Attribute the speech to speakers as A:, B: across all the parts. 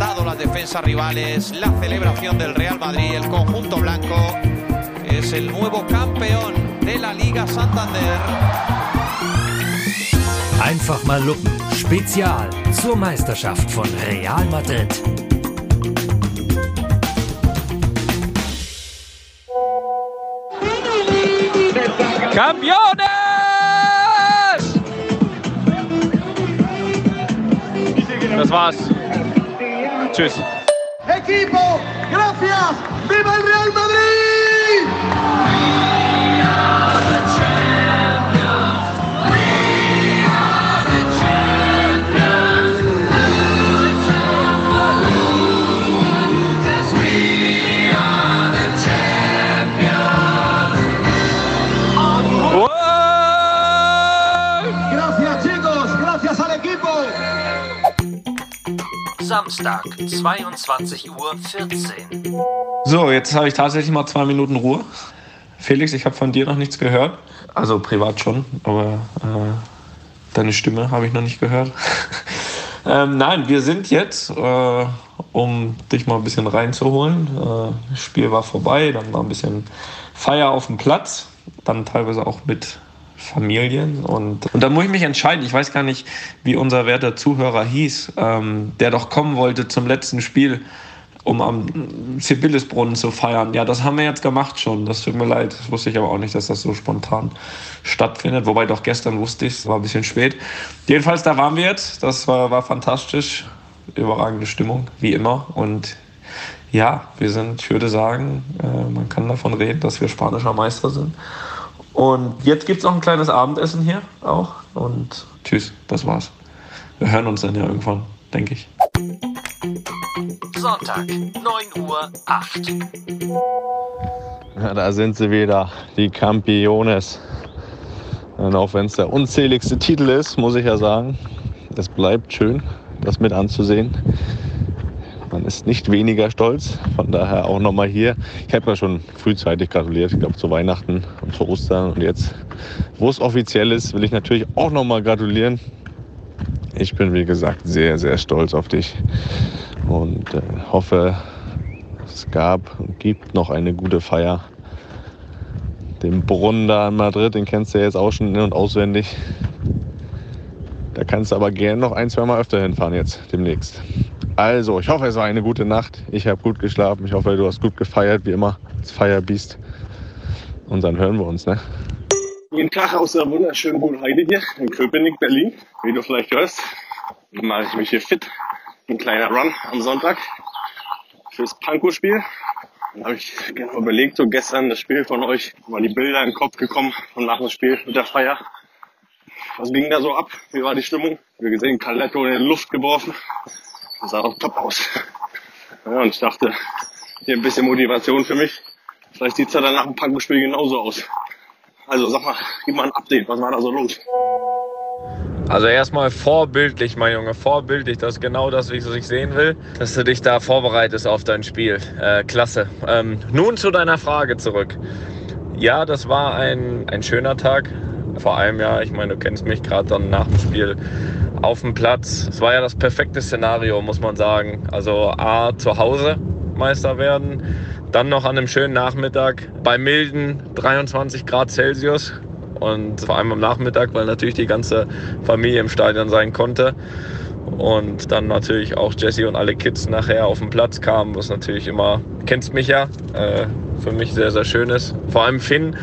A: aplastado las defensas rivales, la celebración del Real Madrid, el conjunto blanco es el nuevo campeón de la Liga Santander.
B: Einfach mal lupen. Spezial zur Meisterschaft von Real Madrid.
C: ¡Campeones! Das war's.
D: Equipo, gracias. ¡Viva el Real Madrid!
B: Samstag, 22 Uhr 14.
E: So, jetzt habe ich tatsächlich mal zwei Minuten Ruhe. Felix, ich habe von dir noch nichts gehört. Also privat schon, aber äh, deine Stimme habe ich noch nicht gehört. ähm, nein, wir sind jetzt, äh, um dich mal ein bisschen reinzuholen. Äh, das Spiel war vorbei, dann war ein bisschen Feier auf dem Platz, dann teilweise auch mit Familien. Und, und da muss ich mich entscheiden. Ich weiß gar nicht, wie unser werter Zuhörer hieß, ähm, der doch kommen wollte zum letzten Spiel, um am Sibyllisbrunnen zu feiern. Ja, das haben wir jetzt gemacht schon. Das tut mir leid. Das wusste ich aber auch nicht, dass das so spontan stattfindet. Wobei doch gestern wusste ich es, war ein bisschen spät. Jedenfalls, da waren wir jetzt. Das war, war fantastisch. Überragende Stimmung, wie immer. Und ja, wir sind, ich würde sagen, äh, man kann davon reden, dass wir spanischer Meister sind. Und jetzt gibt es noch ein kleines Abendessen hier auch. Und tschüss, das war's. Wir hören uns dann ja irgendwann, denke ich.
B: Sonntag, 9 Uhr 8.
F: Ja, da sind sie wieder, die Campiones. Und auch wenn es der unzähligste Titel ist, muss ich ja sagen, es bleibt schön, das mit anzusehen. Man ist nicht weniger stolz, von daher auch nochmal hier. Ich habe ja schon frühzeitig gratuliert, ich glaube zu Weihnachten und zu Ostern. Und jetzt, wo es offiziell ist, will ich natürlich auch nochmal gratulieren. Ich bin, wie gesagt, sehr, sehr stolz auf dich und äh, hoffe, es gab und gibt noch eine gute Feier. Den Brunnen da in Madrid, den kennst du ja jetzt auch schon in- und auswendig. Da kannst du aber gerne noch ein, zwei Mal öfter hinfahren jetzt demnächst. Also, ich hoffe, es war eine gute Nacht. Ich habe gut geschlafen. Ich hoffe, du hast gut gefeiert, wie immer, als Feierbiest. Und dann hören wir uns, ne?
G: Guten Tag aus der wunderschönen Wohnheide hier in Köpenick, Berlin. Wie du vielleicht hörst, mache ich mich hier fit. Ein kleiner Run am Sonntag fürs Panko-Spiel. Dann habe ich genau überlegt, so gestern das Spiel von euch, mal die Bilder in den Kopf gekommen von nach dem Spiel mit der Feier. Was ging da so ab? Wie war die Stimmung? Wie gesehen, Caletto in die Luft geworfen. Das sah auch top aus. Ja, und ich dachte, hier ein bisschen Motivation für mich. Vielleicht sieht's ja dann nach dem Panko-Spiel genauso aus. Also sag mal, gib mal ein Update, was war da so los?
C: Also erstmal vorbildlich, mein Junge, vorbildlich. Das ist genau das, was ich sehen will, dass du dich da vorbereitest auf dein Spiel. Äh, klasse. Ähm, nun zu deiner Frage zurück. Ja, das war ein, ein schöner Tag. Vor allem, ja, ich meine, du kennst mich gerade dann nach dem Spiel auf dem Platz. Es war ja das perfekte Szenario, muss man sagen. Also A, zu Hause Meister werden, dann noch an einem schönen Nachmittag bei milden 23 Grad Celsius und vor allem am Nachmittag, weil natürlich die ganze Familie im Stadion sein konnte. Und dann natürlich auch Jesse und alle Kids nachher auf den Platz kamen, was natürlich immer, kennst mich ja, äh, für mich sehr, sehr schön ist. Vor allem Finn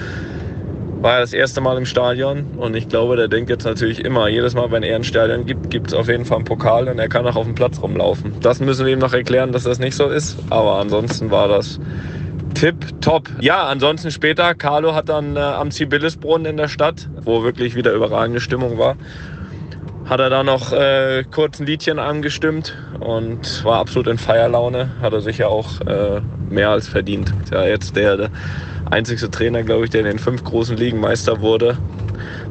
C: war ja das erste Mal im Stadion und ich glaube, der denkt jetzt natürlich immer, jedes Mal, wenn er ein Stadion gibt, gibt es auf jeden Fall einen Pokal und er kann auch auf dem Platz rumlaufen. Das müssen wir ihm noch erklären, dass das nicht so ist, aber ansonsten war das Tipp, top. Ja, ansonsten später, Carlo hat dann äh, am Zibilisbrunnen in der Stadt, wo wirklich wieder überragende Stimmung war, hat er da noch äh, kurz ein Liedchen angestimmt und war absolut in Feierlaune. Hat er sich ja auch äh, mehr als verdient. Ja, jetzt der, der einzigste Trainer, glaube ich, der in den fünf großen Ligen Meister wurde.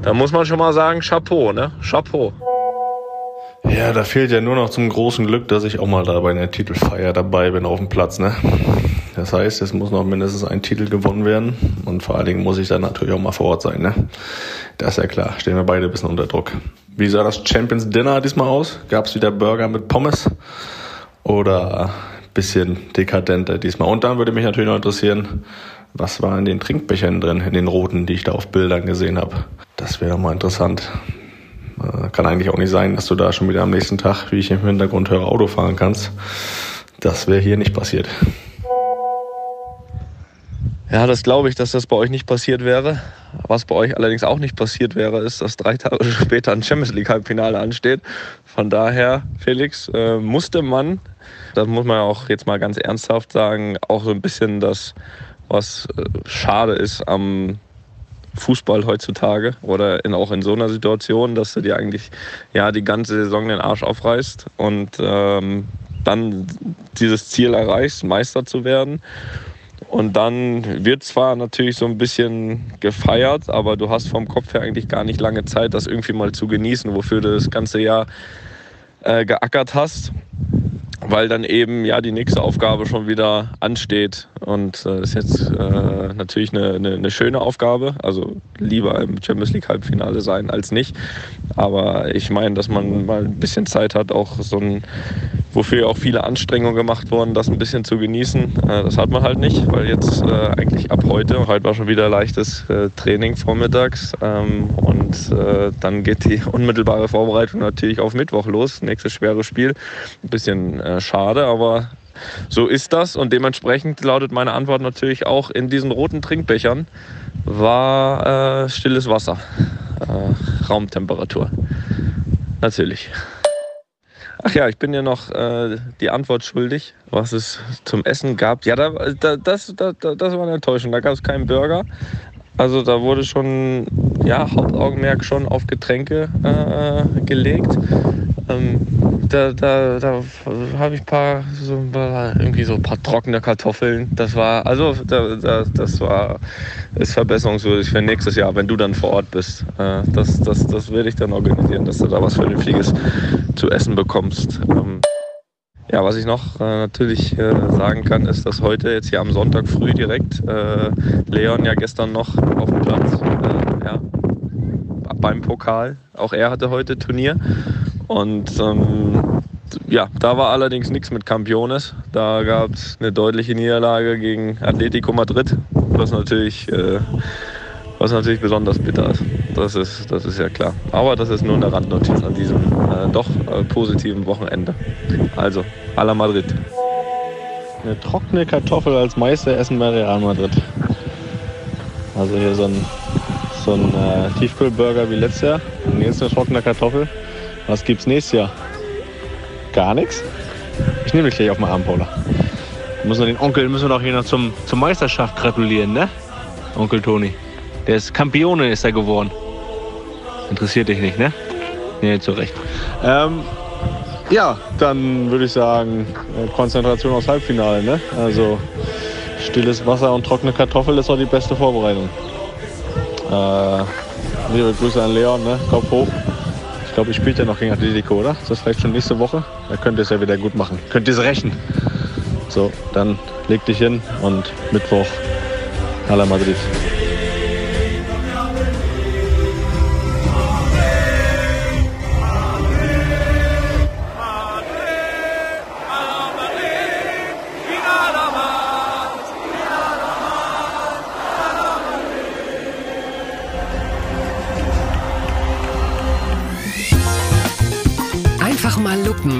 C: Da muss man schon mal sagen, Chapeau, ne? Chapeau.
F: Ja, da fehlt ja nur noch zum großen Glück, dass ich auch mal da bei einer Titelfeier dabei bin auf dem Platz, ne? Das heißt, es muss noch mindestens ein Titel gewonnen werden und vor allen Dingen muss ich dann natürlich auch mal vor Ort sein, ne? Das ist ja klar, stehen wir beide ein bisschen unter Druck. Wie sah das Champions Dinner diesmal aus? Gab's wieder Burger mit Pommes oder ein bisschen dekadenter diesmal? Und dann würde mich natürlich noch interessieren, was war in den Trinkbechern drin, in den roten, die ich da auf Bildern gesehen habe. Das wäre mal interessant. Äh, kann eigentlich auch nicht sein, dass du da schon wieder am nächsten Tag, wie ich im Hintergrund höre, Auto fahren kannst. Das wäre hier nicht passiert.
C: Ja, das glaube ich, dass das bei euch nicht passiert wäre. Was bei euch allerdings auch nicht passiert wäre, ist, dass drei Tage später ein Champions League Halbfinale ansteht. Von daher, Felix, äh, musste man, das muss man auch jetzt mal ganz ernsthaft sagen, auch so ein bisschen das, was äh, schade ist am Fußball heutzutage oder in, auch in so einer Situation, dass du dir eigentlich ja die ganze Saison den Arsch aufreißt und ähm, dann dieses Ziel erreichst, Meister zu werden. Und dann wird zwar natürlich so ein bisschen gefeiert, aber du hast vom Kopf her eigentlich gar nicht lange Zeit, das irgendwie mal zu genießen, wofür du das ganze Jahr äh, geackert hast weil dann eben ja die nächste Aufgabe schon wieder ansteht. Und äh, ist jetzt äh, natürlich eine, eine, eine, schöne Aufgabe. Also lieber im Champions League Halbfinale sein als nicht. Aber ich meine, dass man mal ein bisschen Zeit hat, auch so ein, wofür auch viele Anstrengungen gemacht wurden, das ein bisschen zu genießen. Äh, das hat man halt nicht, weil jetzt äh, eigentlich ab heute, heute war schon wieder leichtes äh, Training vormittags. Ähm, und dann geht die unmittelbare Vorbereitung natürlich auf Mittwoch los. Nächstes schwere Spiel. Ein bisschen schade, aber so ist das. Und dementsprechend lautet meine Antwort natürlich auch in diesen roten Trinkbechern war äh, stilles Wasser. Äh, Raumtemperatur. Natürlich. Ach ja, ich bin ja noch äh, die Antwort schuldig, was es zum Essen gab. Ja, da, da, das, da, das war eine Enttäuschung. Da gab es keinen Burger. Also da wurde schon, ja, Hauptaugenmerk schon auf Getränke äh, gelegt. Ähm, da da, da habe ich ein paar, so, irgendwie so ein paar trockene Kartoffeln. Das war, also da, da, das war, ist verbesserungswürdig für nächstes Jahr, wenn du dann vor Ort bist. Äh, das, das, das werde ich dann organisieren, dass du da was Vernünftiges zu essen bekommst. Ähm, ja, was ich noch äh, natürlich äh, sagen kann, ist, dass heute jetzt hier am Sonntag früh direkt äh, Leon ja gestern noch auf dem Platz äh, ja, beim Pokal. Auch er hatte heute Turnier. Und ähm, ja, da war allerdings nichts mit Campiones. Da gab es eine deutliche Niederlage gegen Atletico Madrid, was natürlich, äh, was natürlich besonders bitter ist. Das ist, das ist ja klar. Aber das ist nur eine Randnotiz an diesem äh, doch äh, positiven Wochenende. Also, à la Madrid.
F: Eine trockene Kartoffel als Meisteressen bei Real Madrid. Also hier so ein, so ein äh, Tiefkühlburger wie letztes Jahr. Und jetzt eine trockene Kartoffel. Was gibt's nächstes Jahr? Gar nichts? Ich nehme dich gleich auf meinen Arm, Paula. Müssen wir den Onkel müssen wir doch hier noch zum, zur Meisterschaft gratulieren, ne? Onkel Toni. Der ist Campione ist er geworden. Interessiert dich nicht, ne? Nee, zu Recht. Ähm, ja, dann würde ich sagen, äh, Konzentration aufs Halbfinale, ne? Also stilles Wasser und trockene Kartoffel ist auch die beste Vorbereitung. Äh, liebe Grüße an Leon, ne? Kopf hoch glaube, ich spielt ja noch gegen Atletico, oder? Ist das vielleicht schon nächste Woche? Da könnt ihr es ja wieder gut machen. Könnt ihr es rächen. So, dann leg dich hin und Mittwoch Hala Madrid.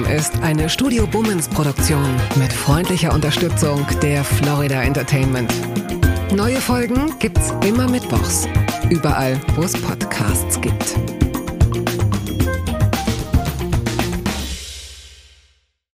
H: Ist eine Studio Bummens Produktion mit freundlicher Unterstützung der Florida Entertainment. Neue Folgen gibt's immer mittwochs. Überall, wo es Podcasts gibt.